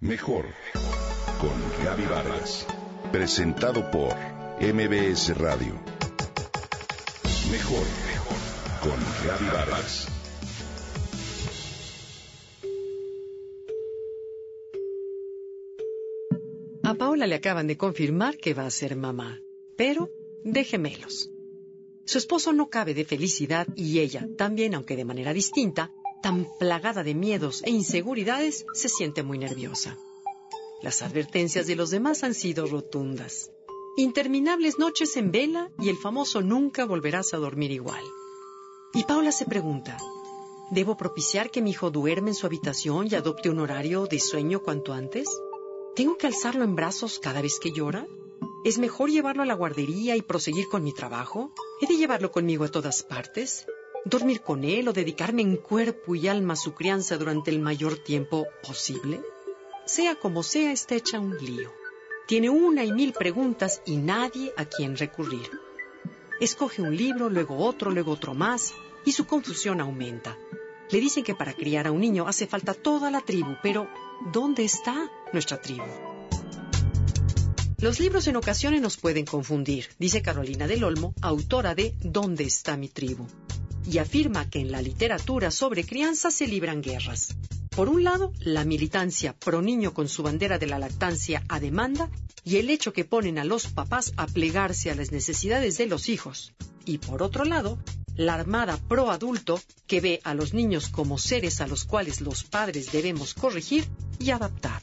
Mejor con Gaby Vargas. Presentado por MBS Radio. Mejor con Gaby Vargas. A Paola le acaban de confirmar que va a ser mamá, pero de gemelos. Su esposo no cabe de felicidad y ella, también aunque de manera distinta, tan plagada de miedos e inseguridades, se siente muy nerviosa. Las advertencias de los demás han sido rotundas. Interminables noches en vela y el famoso nunca volverás a dormir igual. Y Paula se pregunta, ¿debo propiciar que mi hijo duerme en su habitación y adopte un horario de sueño cuanto antes? ¿Tengo que alzarlo en brazos cada vez que llora? ¿Es mejor llevarlo a la guardería y proseguir con mi trabajo? ¿He de llevarlo conmigo a todas partes? Dormir con él o dedicarme en cuerpo y alma a su crianza durante el mayor tiempo posible? Sea como sea, está hecha un lío. Tiene una y mil preguntas y nadie a quien recurrir. Escoge un libro, luego otro, luego otro más, y su confusión aumenta. Le dicen que para criar a un niño hace falta toda la tribu, pero ¿dónde está nuestra tribu? Los libros en ocasiones nos pueden confundir, dice Carolina del Olmo, autora de ¿Dónde está mi tribu? Y afirma que en la literatura sobre crianza se libran guerras. Por un lado, la militancia pro niño con su bandera de la lactancia a demanda y el hecho que ponen a los papás a plegarse a las necesidades de los hijos. Y por otro lado, la armada pro adulto que ve a los niños como seres a los cuales los padres debemos corregir y adaptar.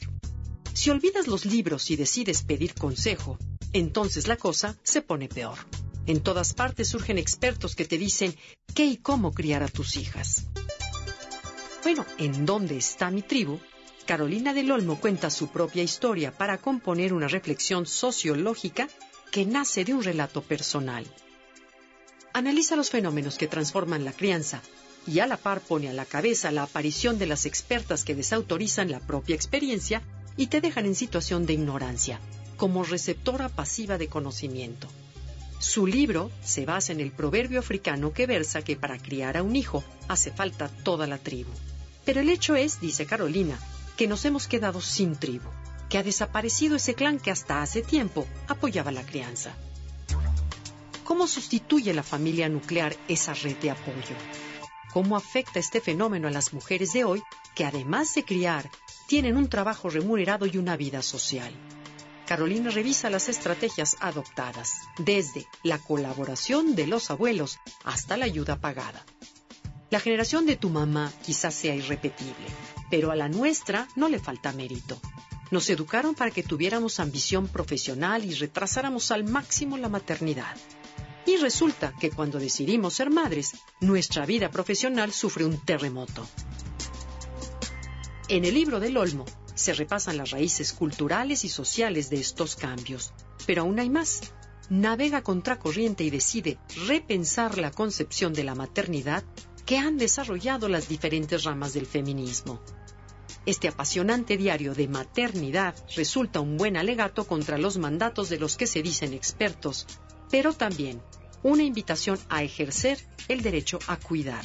Si olvidas los libros y decides pedir consejo, entonces la cosa se pone peor. En todas partes surgen expertos que te dicen qué y cómo criar a tus hijas. Bueno, ¿en dónde está mi tribu? Carolina del Olmo cuenta su propia historia para componer una reflexión sociológica que nace de un relato personal. Analiza los fenómenos que transforman la crianza y a la par pone a la cabeza la aparición de las expertas que desautorizan la propia experiencia y te dejan en situación de ignorancia, como receptora pasiva de conocimiento. Su libro se basa en el proverbio africano que versa que para criar a un hijo hace falta toda la tribu. Pero el hecho es, dice Carolina, que nos hemos quedado sin tribu, que ha desaparecido ese clan que hasta hace tiempo apoyaba la crianza. ¿Cómo sustituye la familia nuclear esa red de apoyo? ¿Cómo afecta este fenómeno a las mujeres de hoy que además de criar, tienen un trabajo remunerado y una vida social? Carolina revisa las estrategias adoptadas, desde la colaboración de los abuelos hasta la ayuda pagada. La generación de tu mamá quizás sea irrepetible, pero a la nuestra no le falta mérito. Nos educaron para que tuviéramos ambición profesional y retrasáramos al máximo la maternidad. Y resulta que cuando decidimos ser madres, nuestra vida profesional sufre un terremoto. En el libro del Olmo, se repasan las raíces culturales y sociales de estos cambios. Pero aún hay más. Navega contracorriente y decide repensar la concepción de la maternidad que han desarrollado las diferentes ramas del feminismo. Este apasionante diario de maternidad resulta un buen alegato contra los mandatos de los que se dicen expertos, pero también una invitación a ejercer el derecho a cuidar.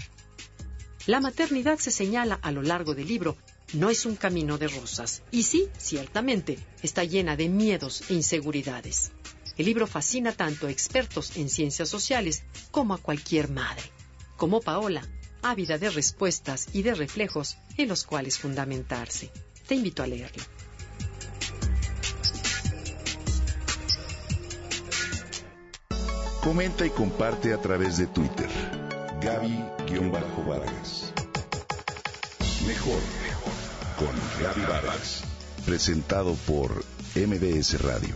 La maternidad se señala a lo largo del libro no es un camino de rosas. Y sí, ciertamente, está llena de miedos e inseguridades. El libro fascina tanto a expertos en ciencias sociales como a cualquier madre. Como Paola, ávida de respuestas y de reflejos en los cuales fundamentarse. Te invito a leerlo. Comenta y comparte a través de Twitter. Gaby-Vargas. Mejor con Gaby Vargas. Presentado por MBS Radio.